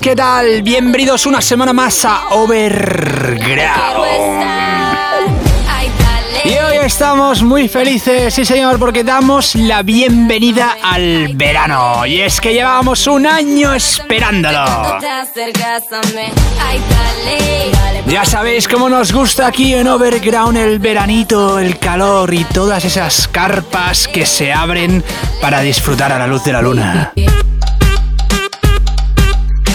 ¿qué tal? Bienvenidos una semana más a Overground. Y hoy estamos muy felices, sí señor, porque damos la bienvenida al verano. Y es que llevábamos un año esperándolo. Ya sabéis cómo nos gusta aquí en Overground el veranito, el calor y todas esas carpas que se abren para disfrutar a la luz de la luna.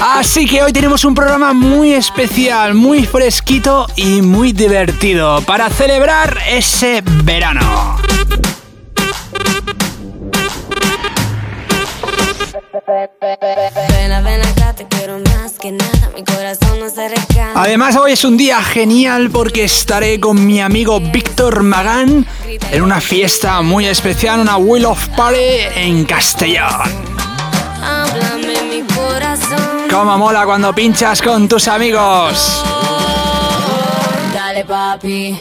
Así que hoy tenemos un programa muy especial, muy fresquito y muy divertido para celebrar ese verano. Además hoy es un día genial porque estaré con mi amigo Víctor Magán en una fiesta muy especial, una Wheel of Party en Castellón. Háblame mi corazón. Cómo mola cuando pinchas con tus amigos. Dale, papi.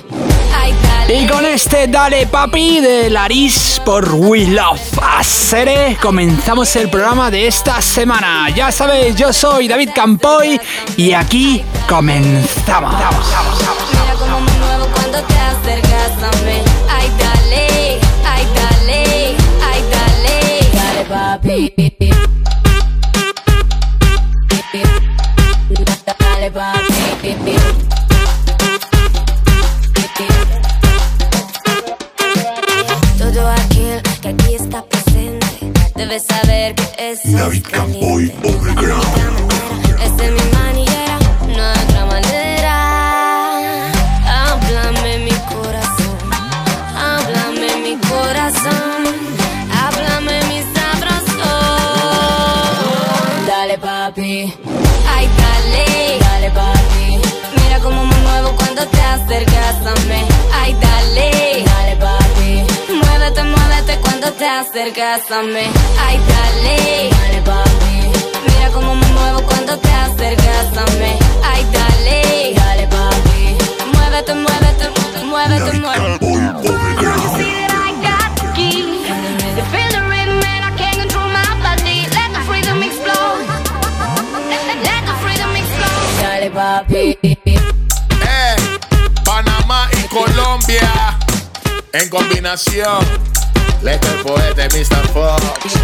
Ay, dale. Y con este Dale Papi de Laris por We Love Acere comenzamos el programa de esta semana. Ya sabéis, yo soy David Campoy y aquí comenzamos. Mira como me muevo cuando te acercas a mí. Ay, dale, ay, dale, ay, dale. Dale, papi. Debe saber que es David Campoy acercas a mí. Ay dale, dale papi. Mira cómo me muevo cuando te acercas a mí. Ay, dale, dale, papi. Muévete, muévete, muévete, muévete. Campoy Overground. Dale, papi. Eh, Panamá y Colombia en combinación. El poeta Mr. Fox.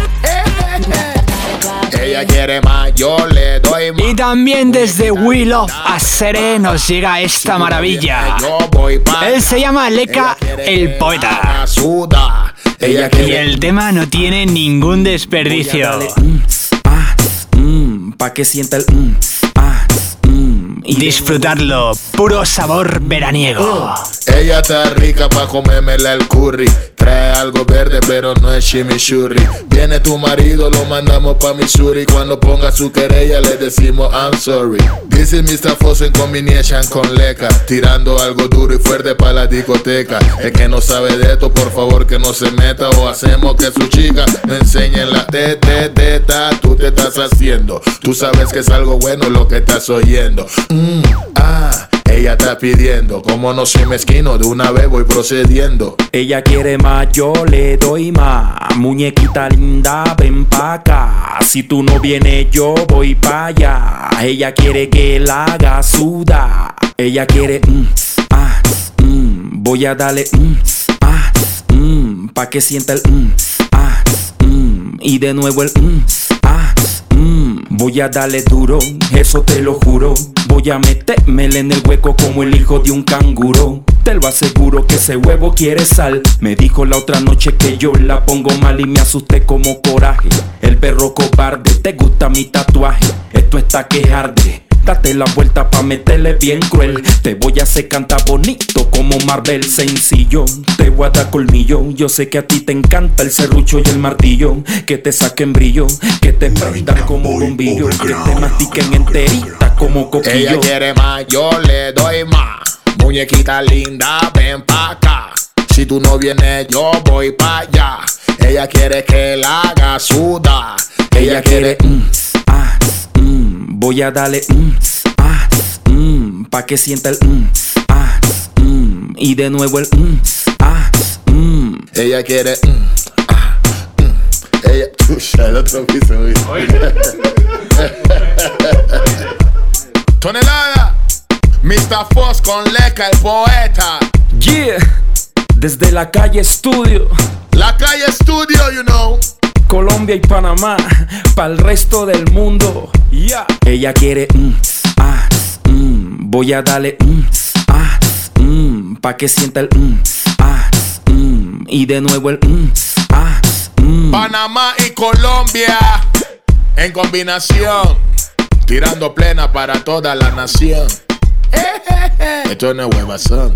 Ella quiere más, yo le doy más. Y también desde We Love Acere nos llega esta maravilla. Él se llama quiere el poeta. Y el tema no tiene ningún desperdicio. Mm, mm, pa' que sienta el mm, y Disfrutarlo, puro sabor veraniego. Ella está rica pa' comérmela el curry. Trae algo verde, pero no es chimichurri. Viene tu marido, lo mandamos pa' Missouri. Cuando ponga su querella, le decimos I'm sorry. Is Mr. Foss en combination con Leca. Tirando algo duro y fuerte pa' la discoteca. El que no sabe de esto, por favor que no se meta. O hacemos que su chica me enseñe la teta. Tú te estás haciendo. Tú sabes que es algo bueno lo que estás oyendo. Mm, ah. Ella está pidiendo, como no soy mezquino, de una vez voy procediendo. Ella quiere más, yo le doy más. Muñequita linda, ven pa' acá. Si tú no vienes, yo voy pa' allá. Ella quiere que la haga suda. Ella quiere, mm, ah, mm, voy a darle, mm, ah, mm, pa' que sienta el, mm, ah, mm, y de nuevo el, mm, voy a darle duro, eso te lo juro. Voy a metérmele en el hueco como el hijo de un canguro. Te lo aseguro que ese huevo quiere sal. Me dijo la otra noche que yo la pongo mal y me asusté como coraje. El perro cobarde, te gusta mi tatuaje. Esto está que arde. Date la vuelta pa' meterle bien cruel. Te voy a hacer cantar bonito como Marvel sencillo. Te voy a dar colmillo. Yo sé que a ti te encanta el serrucho y el martillo. Que te saquen brillo, que te prendan como bombillo. Que te mastiquen enterita como coquillo. Ella quiere más, yo le doy más. Muñequita linda, ven pa' acá. Si tú no vienes, yo voy pa' allá. Ella quiere que la haga suda. Ella quiere. mm, voy a darle mm, ah, mm, pa' que sienta el mm, ah, mm, y de nuevo el mm, ah, mm. Ella quiere. mm, ah, mm. Ella. Uy, el otro piso. Tonelada. Mr. Foss con Leca, el poeta. Yeah, desde la calle estudio, La calle Studio, you know. Colombia y Panamá, para el resto del mundo. Yeah. Ella quiere mm, ah, mm, voy a darle mm, ah, mm, pa' que sienta el mm, ah, mm, y de nuevo el mm, ah, mm. Panamá y Colombia en combinación, tirando plena para toda la nación. Esto no es huevazón.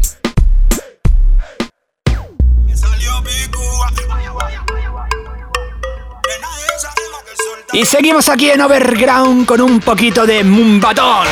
Y seguimos aquí en Overground con un poquito de Mumbatón.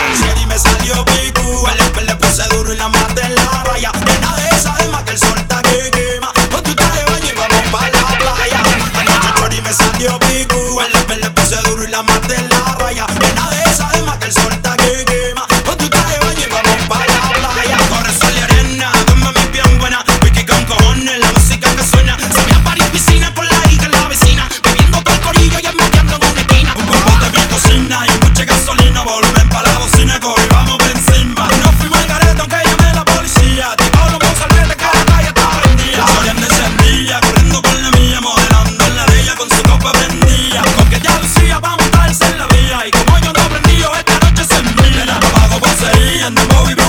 and the more we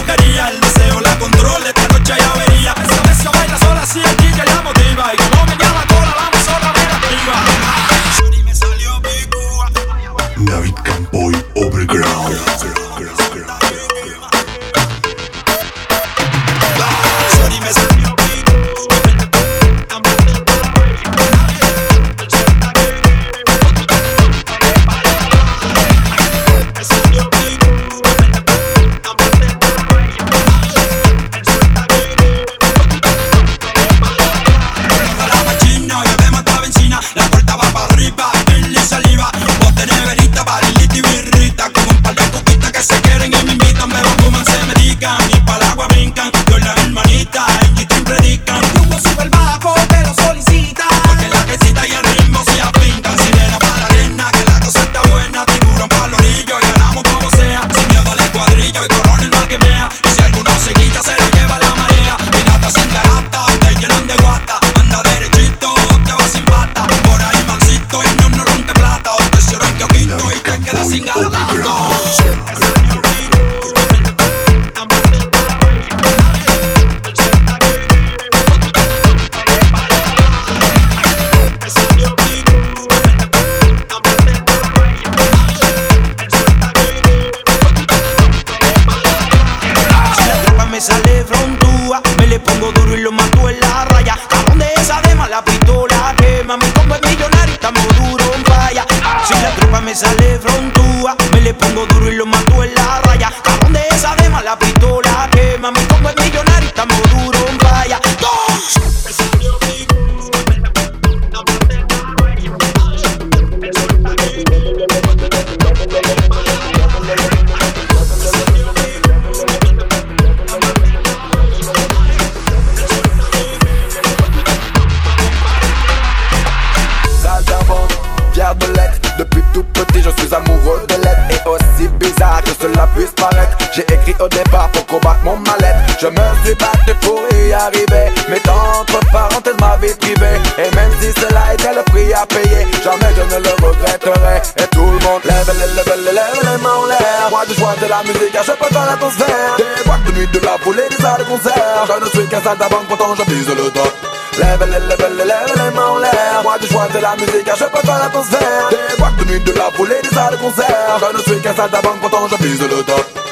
vie privée. Et même si cela était le prix à payer Jamais je ne le regretterai. Et tout le monde lève lève les lève les mains en l'air. Moi du joie de la musique, je peux faire l'atmosphère. Des boîtes de nuit, de la foule et des salles de concert. Je ne suis qu'un saltimbanque, pourtant je vise le top Lève lève les, lève les mains en l'air. Moi du choix de la musique, car je peux pas l'atmosphère. Des boîtes de nuit, de la foule et des salles de concert. Je ne suis qu'un saltabanque, pourtant je vise le top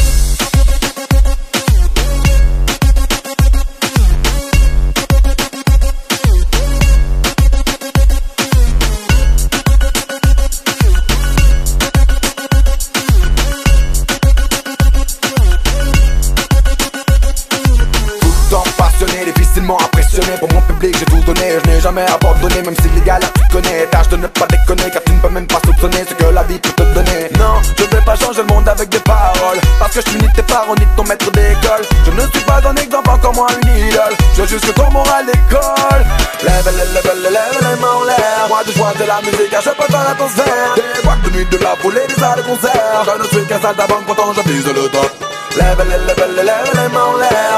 Public j'ai tout donné, je n'ai jamais abandonné Même si les galères tu connais, tâche de ne pas déconner Car tu ne peux même pas soupçonner ce que la vie peut te donner. Non, je vais pas changer le monde avec des paroles Parce que je suis ni tes parents ni ton maître d'école. Je ne suis pas un exemple encore moins une idole. Je juste que ton moral d'école Lève, lève, lève, lève les mains en l'air Moi du joie de la musique, car je peux dans l'atmosphère Des boîtes de nuit, de la foule et des salles de concert. Je ne suis qu'un saltabanque, pourtant je vise le top. Lève, lève, lève,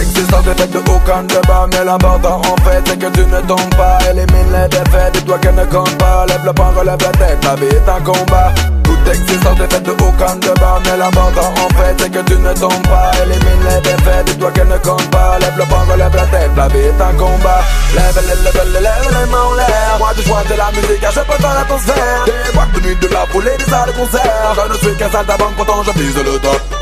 existence est faite de aucun débat. Mais l'important en fait c'est que tu ne tombes pas. Élimine les défaites, dis-toi qu'elles ne comptent pas. Lève le poing, relève la tête, la vie est un combat. Toute existence est faite de aucun débat. Mais l'important en fait c'est que tu ne tombes pas. Élimine les défaites, dis-toi qu'elles ne comptent pas. Lève le poing, relève la tête, la vie est un combat. Lève, lève, lève, lève, lève les mains en l'air. Moi du choix de la musique, je peux dans l'atmosphère. Des boîtes de nuit, de la foule et des salles de concert. Je ne suis qu'un saltabanque, pourtant je vise le top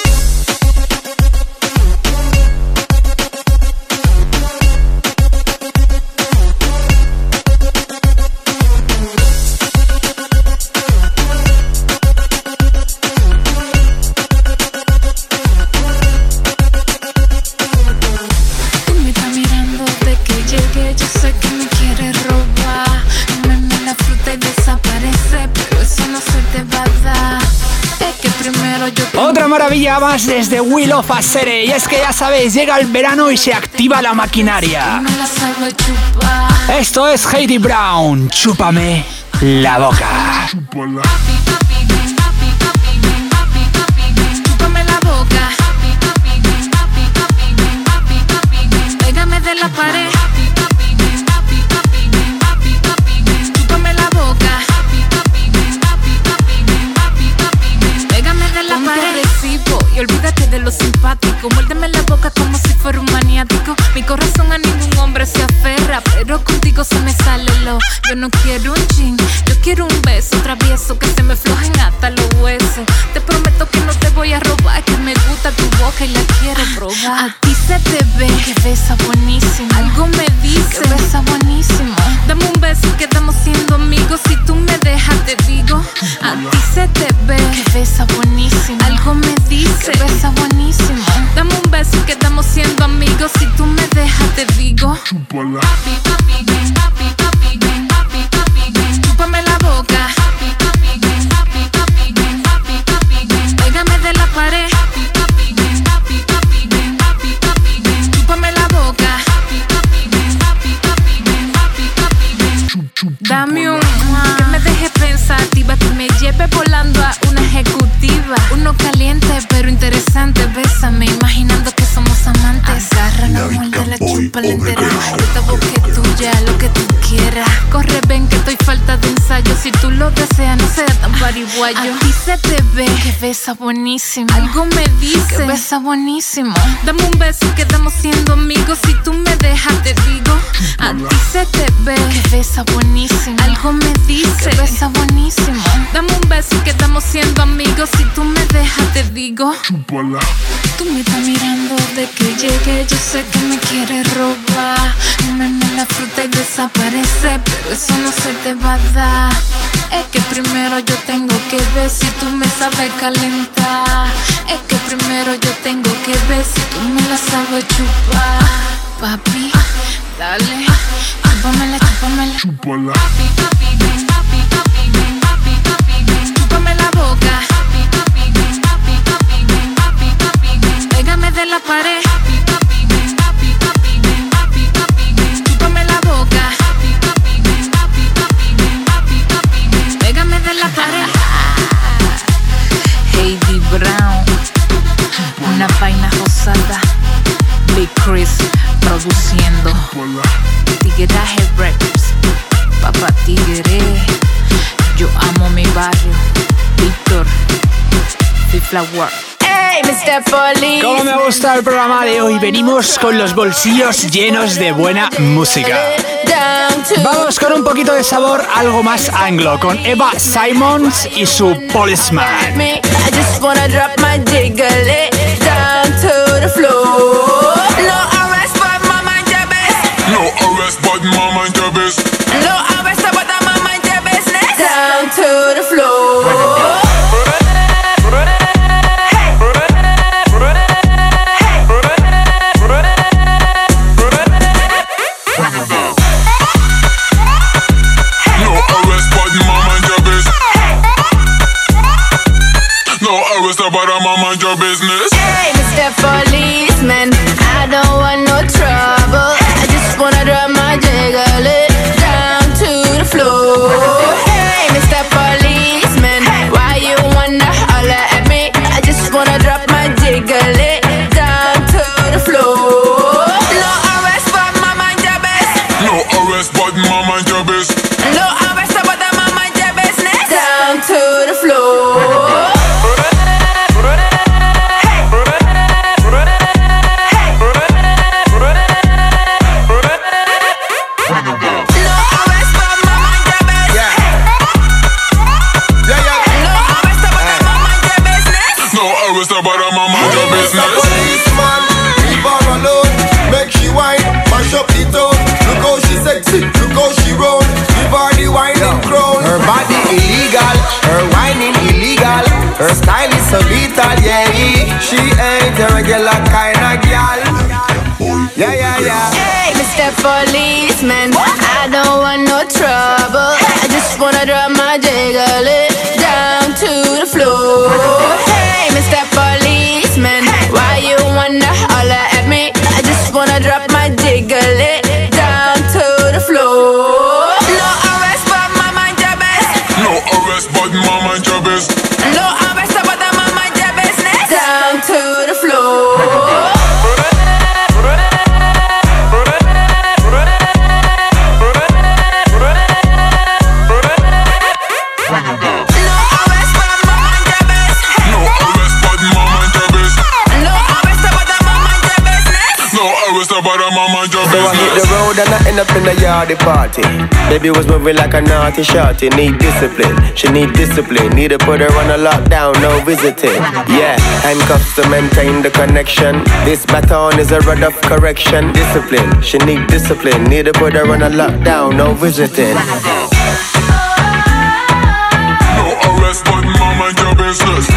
maravilla más desde Will of Asere y es que ya sabéis, llega el verano y se activa la maquinaria. Esto es Heidi Brown, chúpame la boca. Yo no quiero un chin, yo quiero un beso travieso que se me flojen hasta los huesos. Te prometo que no te voy a robar, que me gusta tu boca y la quiero probar. A ti se te ve que besa buenísimo. Algo me dice que besa buenísimo. Dame un beso y quedamos siendo amigos. Si tú me dejas, te digo. A ti se te ve que besa buenísimo. Algo me dice que besa buenísimo. Dame un beso y quedamos siendo amigos. Si tú me dejas, te digo. Papi, papi, people in their eyes. Pariguayo. A ti se te ve que besa buenísimo. Algo me dice que besa buenísimo. Dame un beso y quedamos siendo amigos. Si tú me dejas, te digo. A ti se te ve que besa buenísimo. Algo me dice que besa buenísimo. Dame un beso y quedamos siendo amigos. Si tú me dejas, te digo. Tú me estás mirando de que llegue, yo sé que me quieres robar. Comerme la fruta y desaparece, pero eso no se te va a dar. Es que primero yo tengo que ver si tú me sabes calentar. Es que primero yo tengo que ver si tú me la sabes chupar. Papi, dale, chúpamela, chúpamela. Chúpala. Papi, papi, ven, papi, papi, ven, papi, papi, ven, chúpame la boca. Papi, papi, ven, papi, papi, ven, papi, papi, ven, pégame de la pared. Flower. Hey, Mr. Police. Como me gusta el programa de hoy, venimos con los bolsillos llenos de buena música. Vamos con un poquito de sabor, algo más anglo, con Eva Simons y su Policeman. Your business. No arrest, but mama and your Mr. business. Policeman, leave her alone. Make she whine, mash up the town. Look how she sexy, look how she roll. Give her the whining crown. Her body illegal, her whining illegal. Her style is so lethal, yeah. She ain't a regular kind of gal. Yeah, yeah, yeah. Hey, Mr. Policeman, I don't want no trouble. I just wanna drop my jiggle down to the floor. End up in the yardy party. Baby was moving like a naughty shorty. Need discipline, she need discipline. Need to put her on a lockdown, no visiting. Yeah, handcuffs to maintain the connection. This baton is a rod of correction. Discipline, she need discipline. Need to put her on a lockdown, no visiting. No arrest, but mama your business.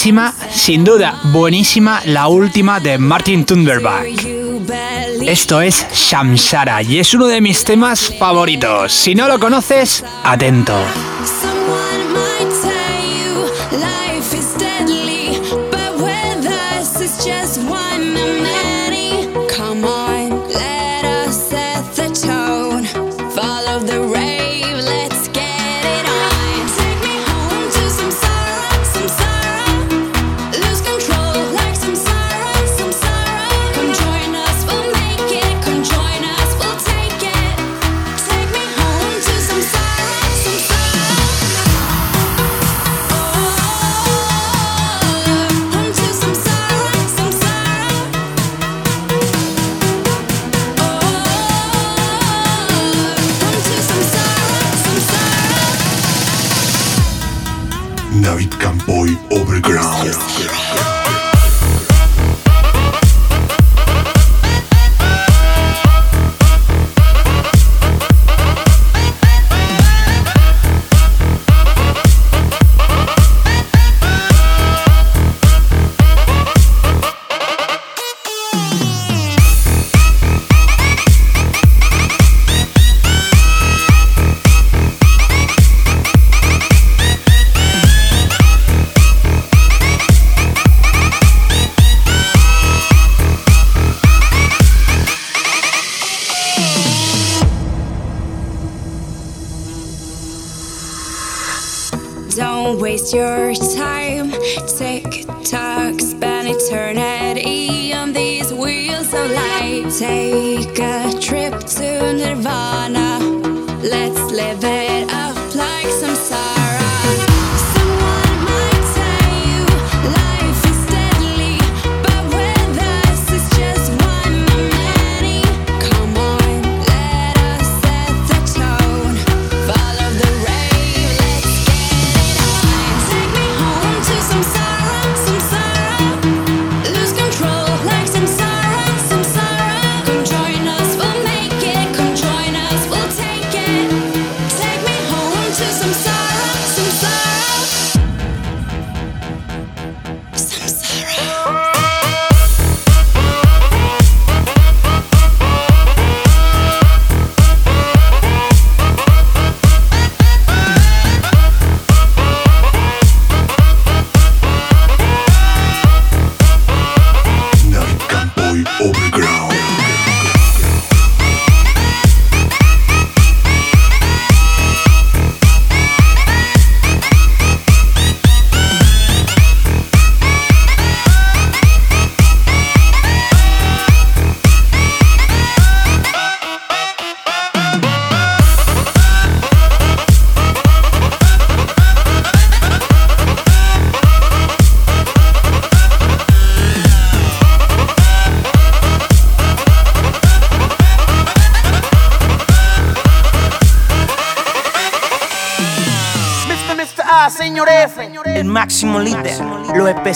Buenísima, sin duda, buenísima la última de Martin Thunderberg. Esto es Shamsara y es uno de mis temas favoritos. Si no lo conoces, atento.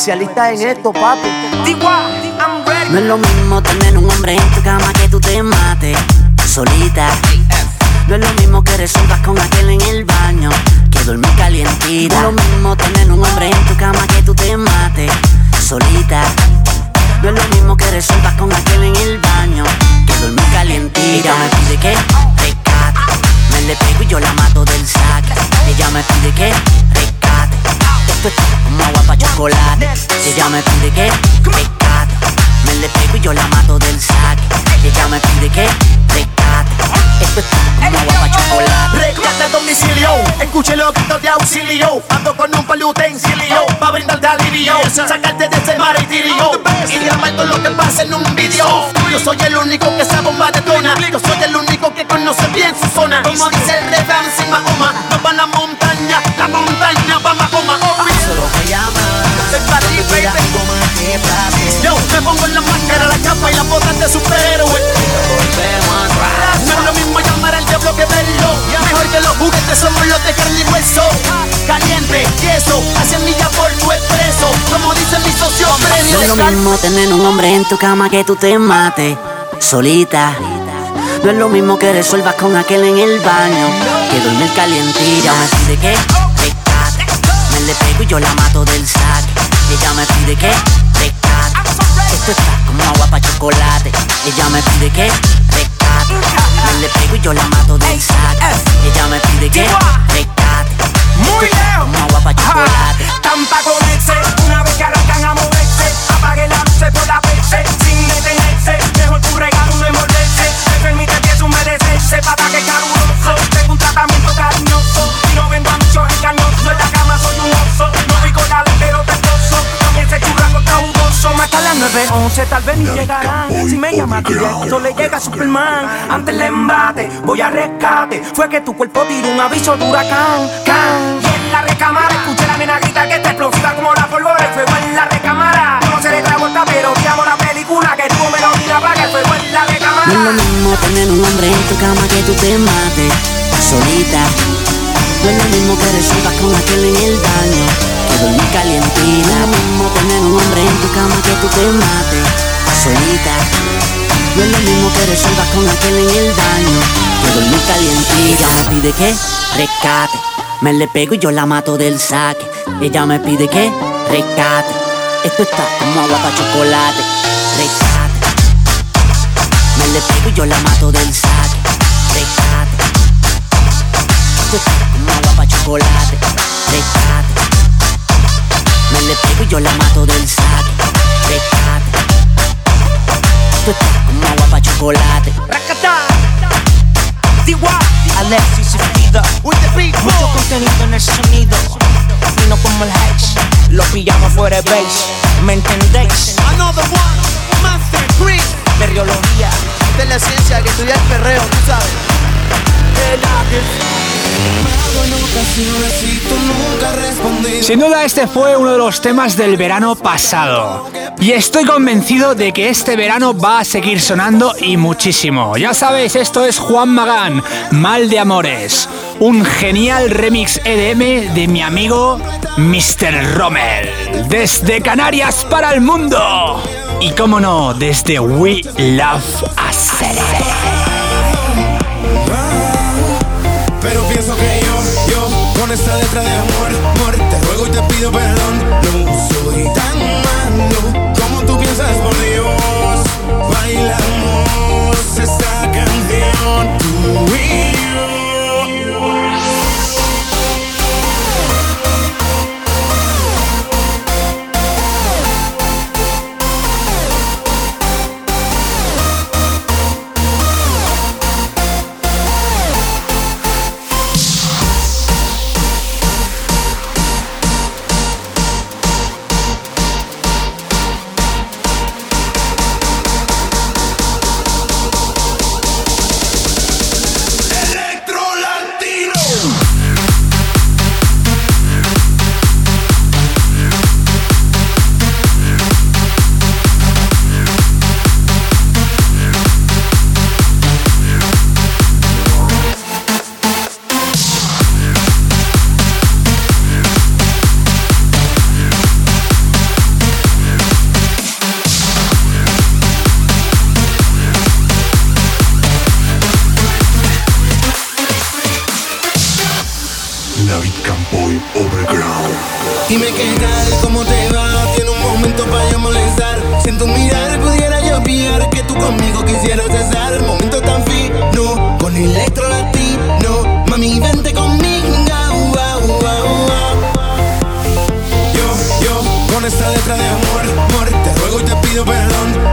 Los especialistas en esto, papi. Ready. No es lo mismo tener un hombre en tu cama que tú te mates solita. No es lo mismo que resuelvas con aquel en el baño que dormir calientita. No es lo mismo tener un hombre en tu cama que tú te mates solita. No es lo mismo que resuelvas con aquel en el baño que dormir calientita. Ella me pide que rescate, me le pego y yo la mato del saque. Ella me pide que rescate, esto es chocolate. Ella me pide que rescate, me le pego y yo la mato del saque. Ella me pide que rescate, esto es como agua pa' chocolate. Rescate a domicilio, escuche los gritos de auxilio. Ando con un palo utensilio, pa' brindarte alivio. Sacarte de ese martirio y grabar todo lo que pasa en un video. Yo soy el único que esa bomba detona. Yo soy el único que conoce bien su zona. Como dice el refrán sin Mahoma, nos van a montaña, la montaña pongo en la máscara, la capa y la botas de superhéroe. No es lo mismo llamar al diablo que verlo. Mejor que los juguetes somos los de carne y hueso. Caliente, queso, hacia milla por tu expreso. Como dice mi socio No es lo mismo tener un hombre en tu cama que tú te mates solita. No es lo mismo que resuelvas con aquel en el baño que dormir calientita. Me pide que me le pego y yo la mato del saque. Ella me pide que. Esto está como agua para chocolate. Ella me pide que rescate. Me le pego y yo la mato del saque. Ella me pide que rescate. Muy está como agua para chocolate. Tampa comerse, una vez que arrancan a moverse. Apague la luz por la verse, sin detenerse. Mejor tu regalo no envolverse. Me permite que humedecerse, para que Mata las 911, tal vez ni llegarán. Si me llama directo, le llega Superman. Antes del embate, voy a rescate. Fue que tu cuerpo tiró un aviso de huracán. Can. Y en la recámara, escuché la nena grita que está explosiva como la pólvora. El fuego en la recámara. No se le trae vuelta, pero odiamos la película. Que tuvo melodía para que el fuego en la recámara. No es lo mismo tener un hombre en tu cama que tú te mates solita. No es lo mismo que resuelvas con aquel en el baño que dormir lo mismo tener un hombre en tu cama que tú te mates solita. No es lo mismo que resuelvas con aquel en el baño que dormir calientita. Ella me pide que rescate. Me le pego y yo la mato del saque. Ella me pide que rescate. Esto está como agua para chocolate. Rescate. Me le pego y yo la mato del saque. Y yo la mato del saque. Rescate. Esto está como agua pa' chocolate. Alexis y Frida Mucho contenido en el sonido Fino como el Hex Lo pillamos fuera de base ¿Me entendéis? Another one, Master Chris. Perriología De la ciencia que estudia el perreo, tú sabes. Sin duda este fue uno de los temas del verano pasado. Y estoy convencido de que este verano va a seguir sonando y muchísimo. Ya sabéis, esto es Juan Magán, Mal de Amores. Un genial remix EDM de mi amigo Mr. Rommel. Desde Canarias para el mundo. Y cómo no, desde We Love Hacer. Con esta letra de amor, amor, te ruego y te pido perdón. No soy Dime qué tal, cómo te va, tiene un momento para yo molestar. Siento mirar, pudiera yo que tú conmigo quisieras cesar. Momento tan fino, con electro latino. Mami, vente conmigo. au, au, au. Yo, yo, con esta letra de amor, amor, te ruego y te pido perdón.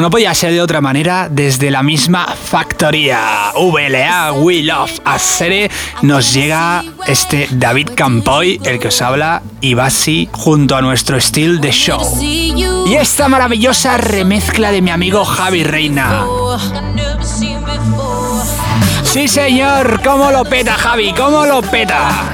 No podía ser de otra manera, desde la misma factoría VLA We Love Asere nos llega este David Campoy, el que os habla, y así junto a nuestro estilo de show. Y esta maravillosa remezcla de mi amigo Javi Reina. Sí, señor, ¿cómo lo peta, Javi? ¿Cómo lo peta?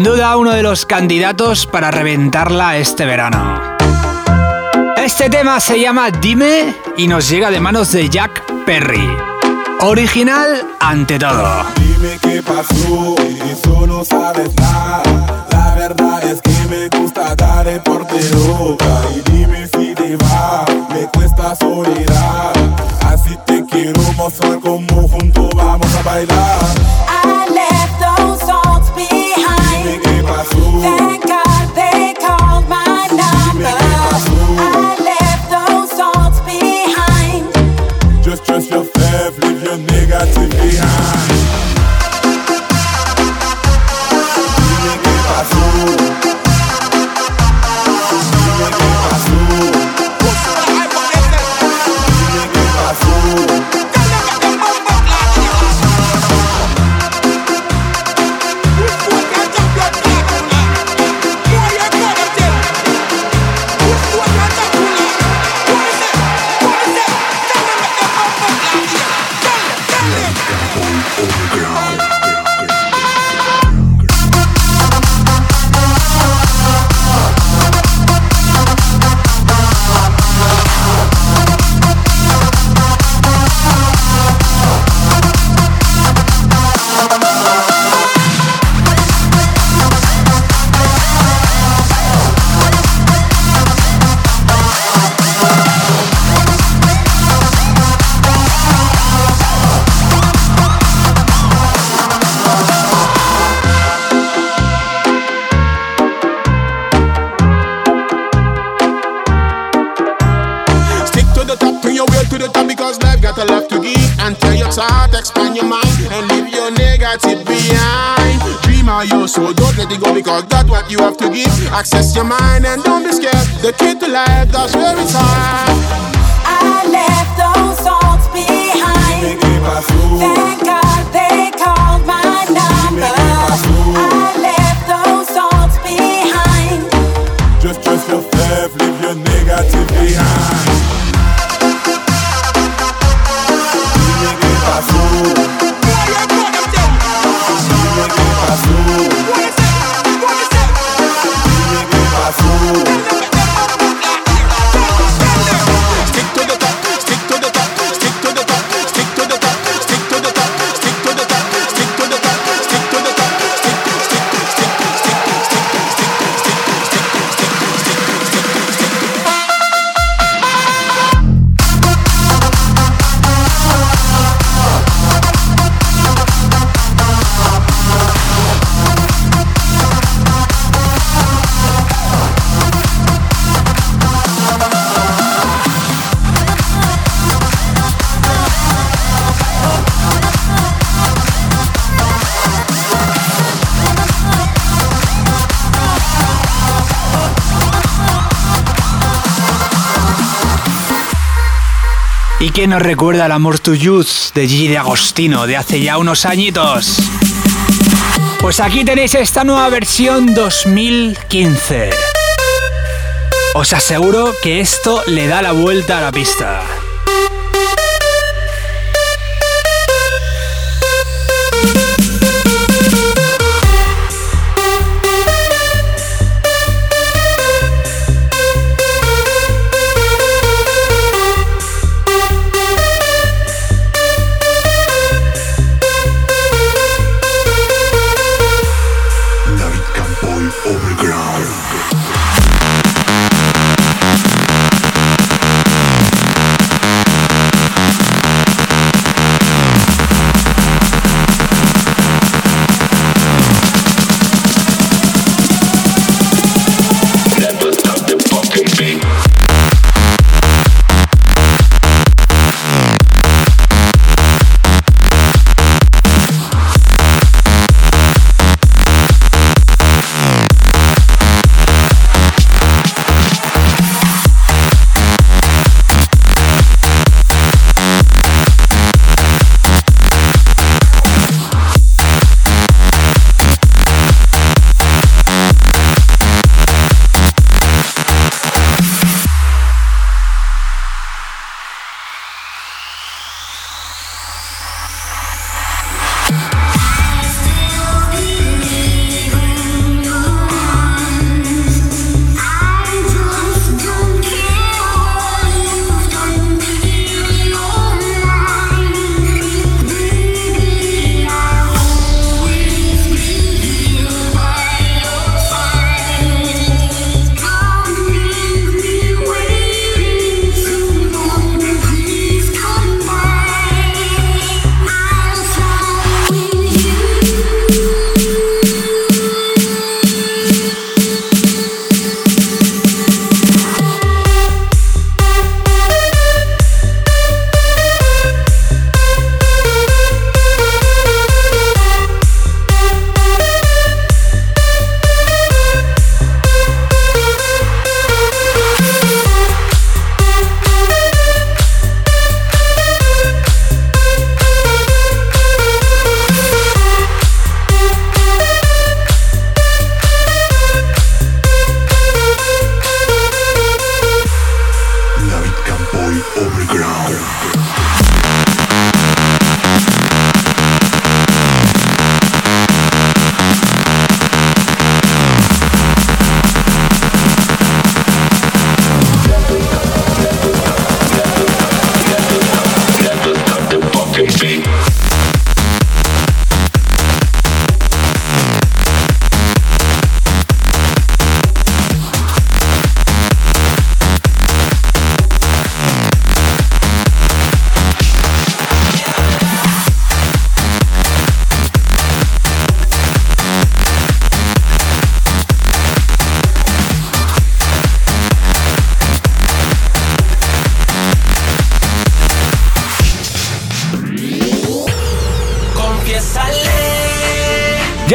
Sin duda uno de los candidatos para reventarla este verano. Este tema se llama Dime y nos llega de manos de Jack Perry. Original ante todo. ¿Quién nos recuerda el Amor to Youth de Gigi de Agostino de hace ya unos añitos? Pues aquí tenéis esta nueva versión 2015. Os aseguro que esto le da la vuelta a la pista.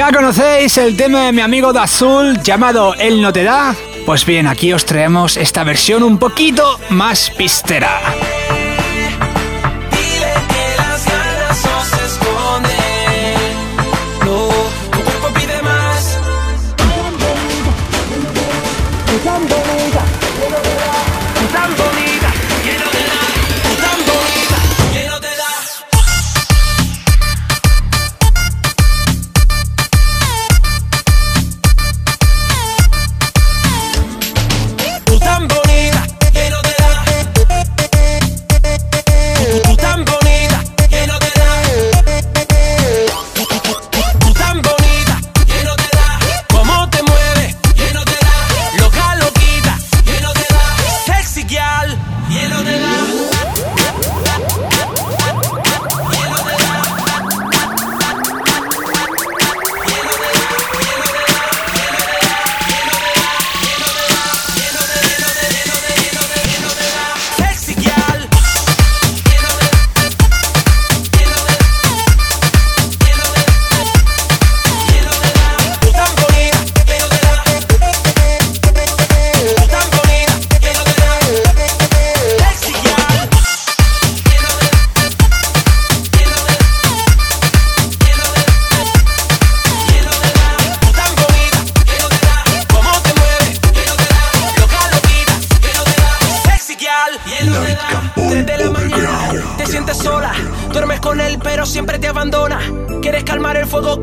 ¿Ya conocéis el tema de mi amigo de Azul llamado El no te da? Pues bien, aquí os traemos esta versión un poquito más pistera.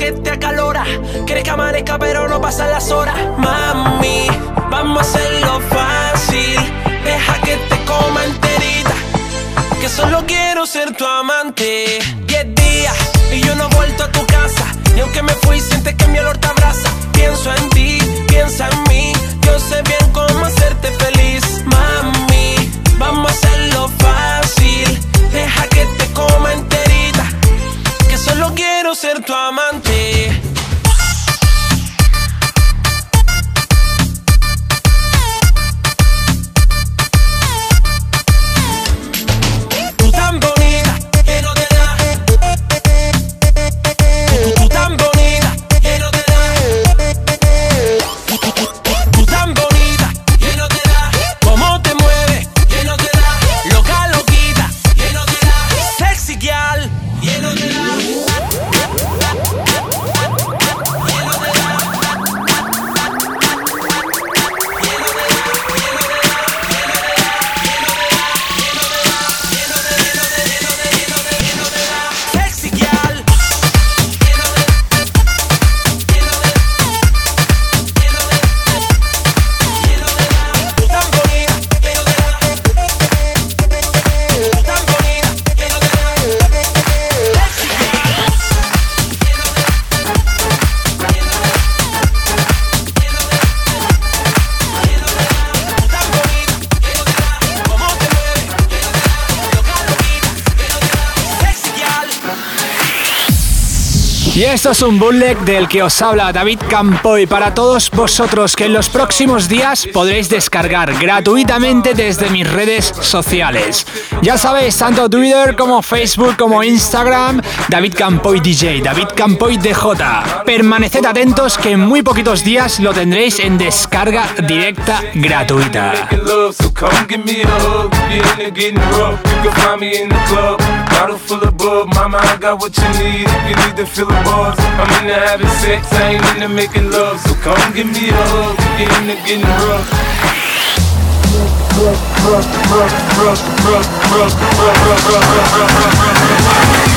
que te acalora. Quieres que amanezca, pero no pasan las horas. Mami, vamos a hacerlo fácil. Deja que te coma enterita. Que solo quiero ser tu amante. Diez días y yo no he vuelto a tu casa. Y aunque me fui, sientes que mi olor te abraza. Pienso en ti, piensa en mí. Yo sé bien quiero ser tu amante. Esto es un bootleg del que os habla David Campoy para todos vosotros que en los próximos días podréis descargar gratuitamente desde mis redes sociales. Ya sabéis, tanto Twitter como Facebook como Instagram, David Campoy DJ, David Campoy DJ. Permaneced atentos que en muy poquitos días lo tendréis en descarga directa gratuita. bars. I'm in the having sex, I ain't into making love. So come give me a hug, get into getting rough. Rough, rough, rough, rough, rough, rough, rough, rough, rough, rough, rough, rough, rough.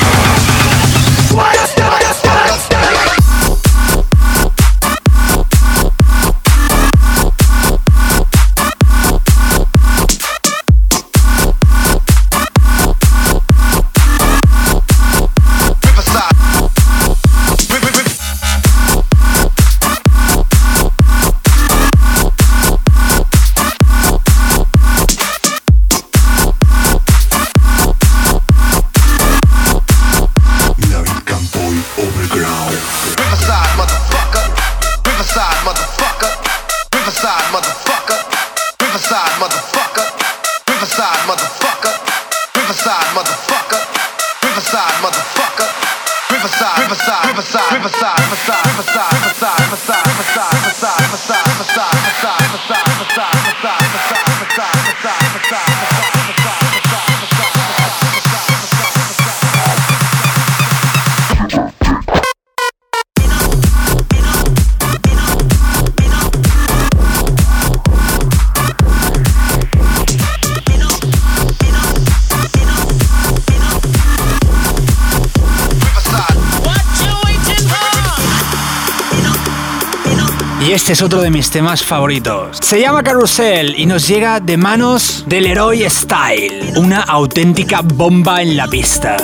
Este es otro de mis temas favoritos. Se llama Carrusel y nos llega de manos del Heroi Style, una auténtica bomba en la pista.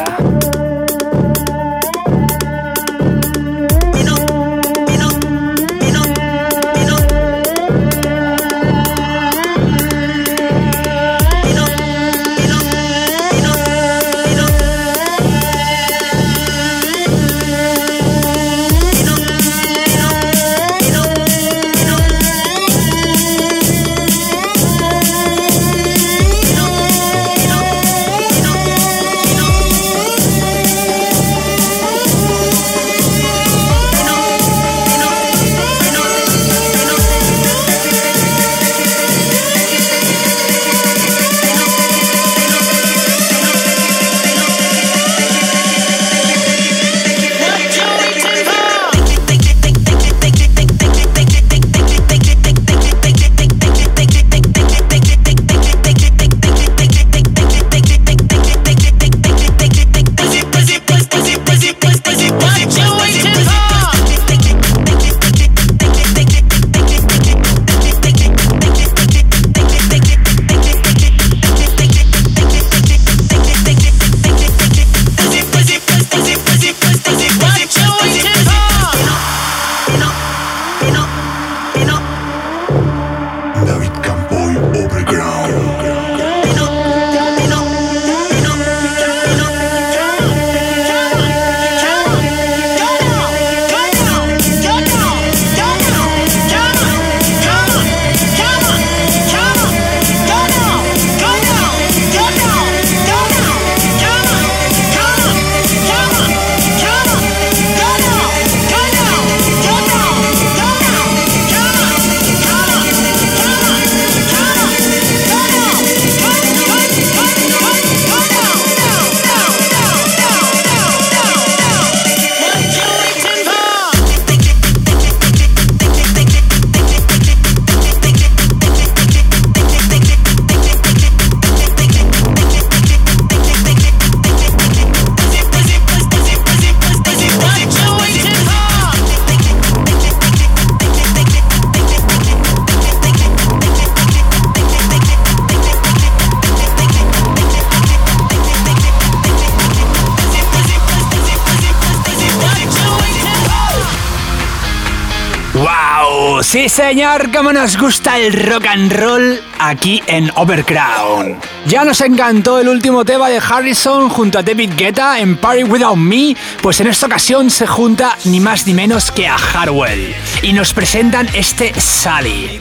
Señor, como nos gusta el rock and roll aquí en Overground. Ya nos encantó el último tema de Harrison junto a David Guetta en Party Without Me, pues en esta ocasión se junta ni más ni menos que a Harwell y nos presentan este Sally.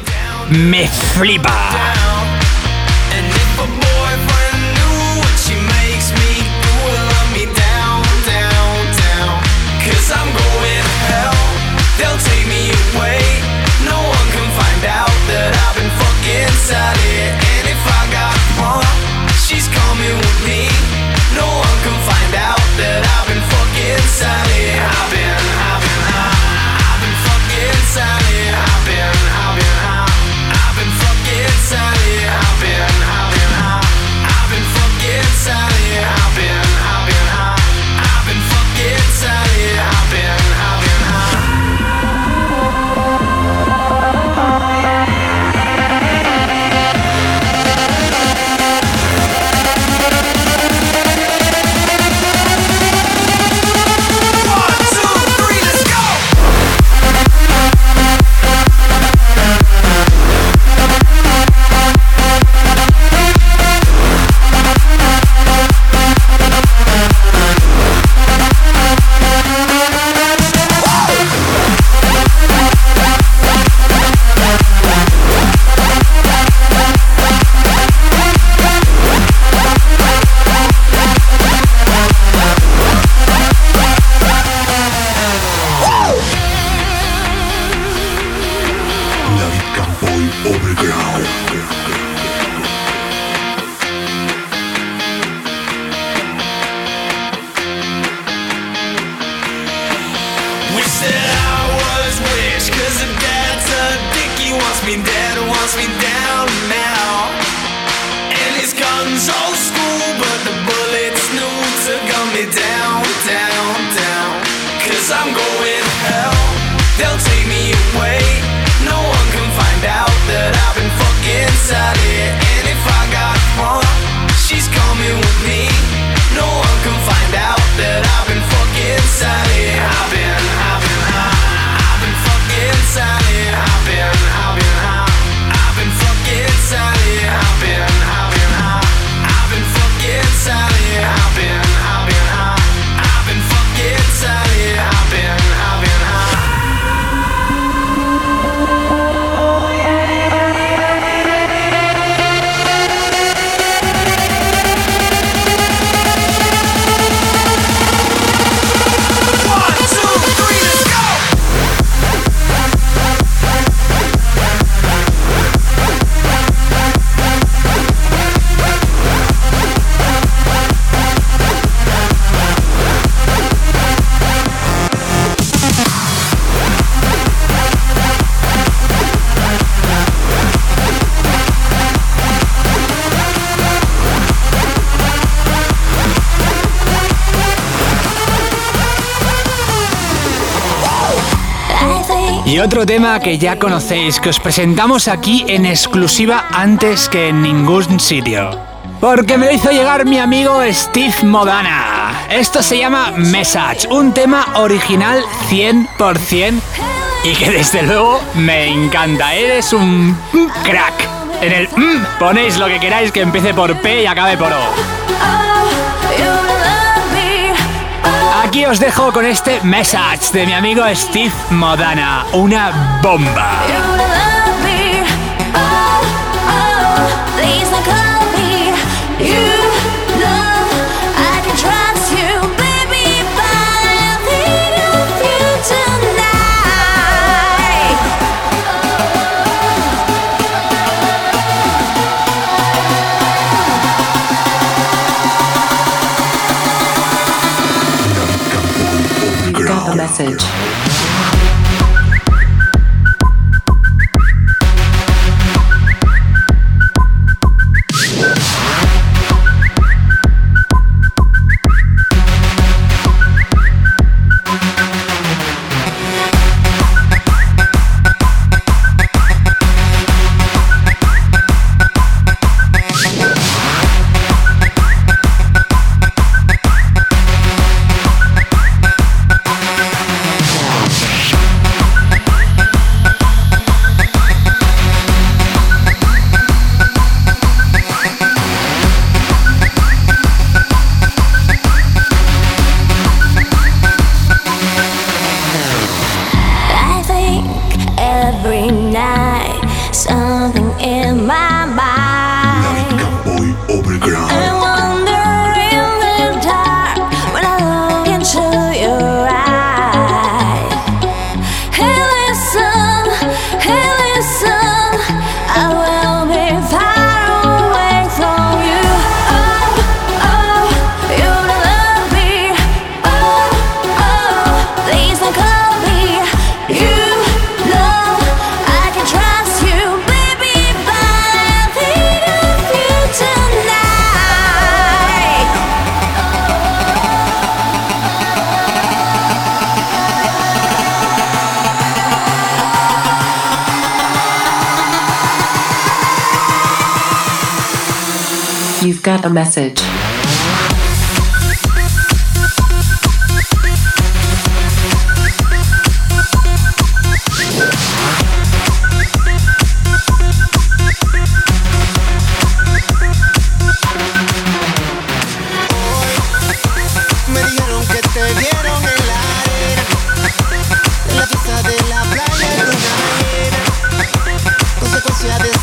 Me flipa. otro tema que ya conocéis, que os presentamos aquí en exclusiva antes que en ningún sitio. Porque me lo hizo llegar mi amigo Steve Modana. Esto se llama Message, un tema original 100% y que desde luego me encanta. Eres un crack. En el mm, ponéis lo que queráis que empiece por P y acabe por O. Os dejo con este message de mi amigo Steve Modana, una bomba.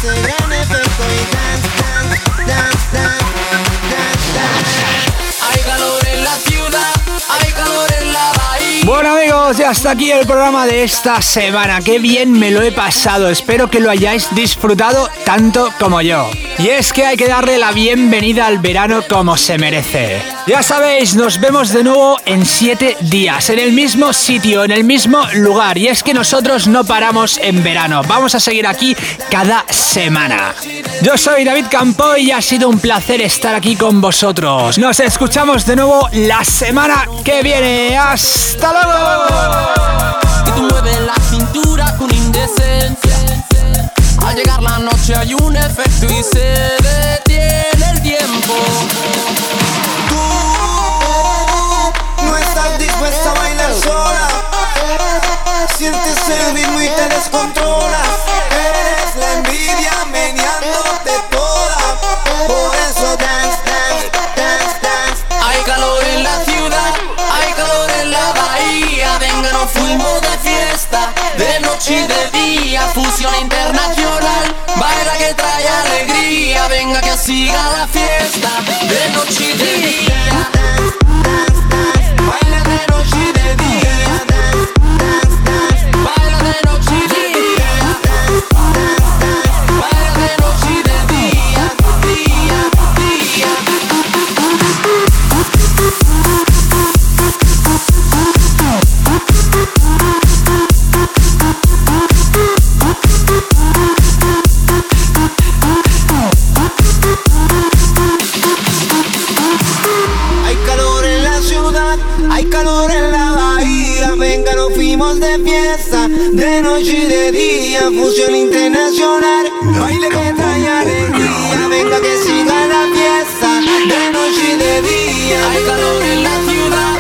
será? Amigos, hasta aquí el programa de esta semana. Qué bien me lo he pasado. Espero que lo hayáis disfrutado tanto como yo. Y es que hay que darle la bienvenida al verano como se merece. Ya sabéis, nos vemos de nuevo en 7 días, en el mismo sitio, en el mismo lugar. Y es que nosotros no paramos en verano. Vamos a seguir aquí cada semana. Yo soy David Campo y ha sido un placer estar aquí con vosotros. Nos escuchamos de nuevo la semana que viene. ¡Hasta luego! Y tú mueves la cintura con indecencia. Al llegar la noche hay un efecto y se detiene el tiempo. No estás dispuesta a bailar sola. Sientes el ritmo y te descontrolas. Siga la fiesta, de noche y de día. Venga, nos fuimos de fiesta, de noche y de día. Fusión internacional, baile que trae alegría. Venga, que siga la fiesta, de noche y de día. Hay calor en la ciudad,